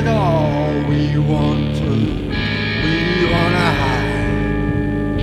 it all we want to. We wanna hide.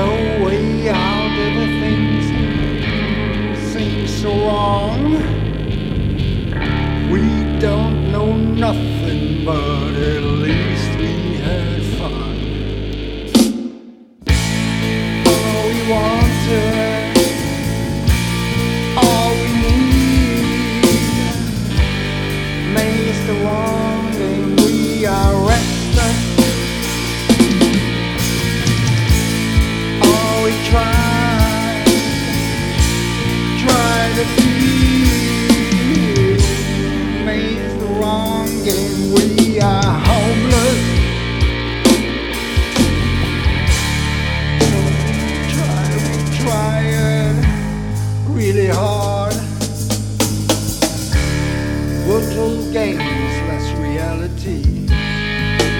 No way out of the things seem so wrong. We don't know nothing, but at least we have. we are homeless. Try, we trying really hard. Virtual games, less reality.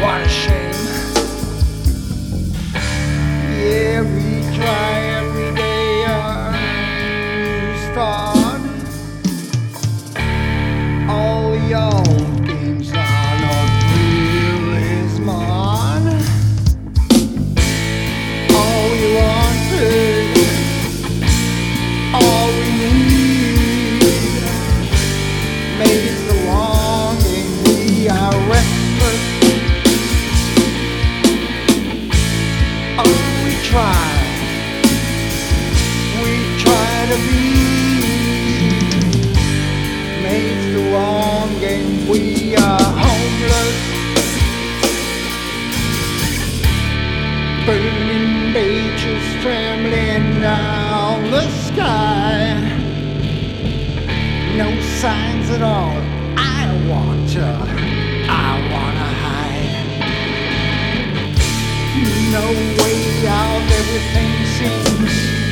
What a shame. To be. Makes the wrong game. We are homeless. Burning beaches trembling down the sky. No signs at all. I want to. I wanna hide. No way out. Everything seems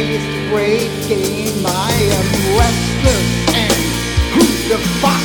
the great game. I am restless, and who the fuck